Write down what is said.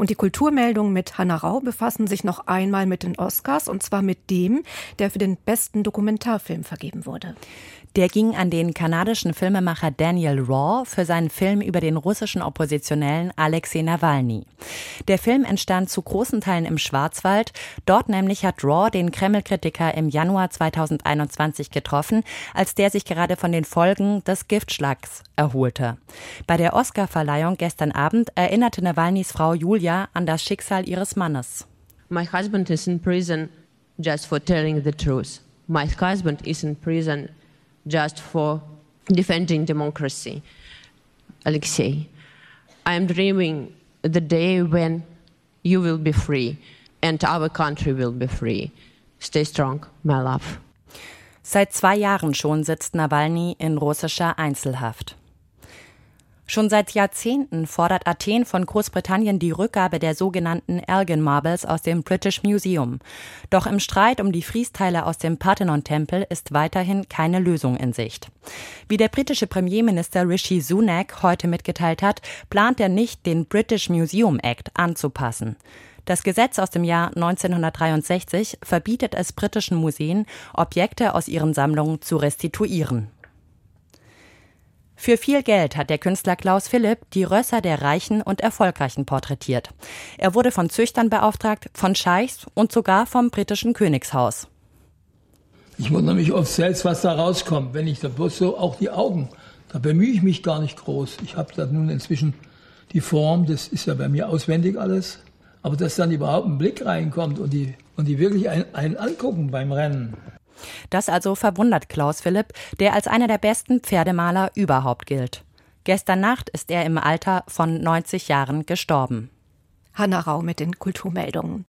Und die Kulturmeldungen mit Hanna Rau befassen sich noch einmal mit den Oscars und zwar mit dem, der für den besten Dokumentarfilm vergeben wurde. Der ging an den kanadischen Filmemacher Daniel Raw für seinen Film über den russischen Oppositionellen Alexei Nawalny. Der Film entstand zu großen Teilen im Schwarzwald. Dort nämlich hat Raw den Kreml-Kritiker im Januar 2021 getroffen, als der sich gerade von den Folgen des Giftschlags erholte. Bei der Oscarverleihung gestern Abend erinnerte Nawalnys Frau Julia an das Schicksal ihres Mannes. My husband is in prison just for telling the truth. My husband is in prison just for defending democracy. Alexei, I am dreaming the day when you will be free and our country will be free. Stay strong, my love. Seit zwei Jahren schon sitzt Nawalny in russischer Einzelhaft. Schon seit Jahrzehnten fordert Athen von Großbritannien die Rückgabe der sogenannten Elgin Marbles aus dem British Museum. Doch im Streit um die Friesteile aus dem Parthenon-Tempel ist weiterhin keine Lösung in Sicht. Wie der britische Premierminister Rishi Sunak heute mitgeteilt hat, plant er nicht, den British Museum Act anzupassen. Das Gesetz aus dem Jahr 1963 verbietet es britischen Museen, Objekte aus ihren Sammlungen zu restituieren. Für viel Geld hat der Künstler Klaus Philipp die Rösser der Reichen und Erfolgreichen porträtiert. Er wurde von Züchtern beauftragt, von Scheichs und sogar vom britischen Königshaus. Ich wundere mich oft selbst, was da rauskommt, wenn ich da bloß so auch die Augen, da bemühe ich mich gar nicht groß. Ich habe da nun inzwischen die Form, das ist ja bei mir auswendig alles, aber dass dann überhaupt ein Blick reinkommt und die, und die wirklich einen, einen angucken beim Rennen, das also verwundert Klaus Philipp, der als einer der besten Pferdemaler überhaupt gilt. Gestern Nacht ist er im Alter von 90 Jahren gestorben. Hanna Rau mit den Kulturmeldungen.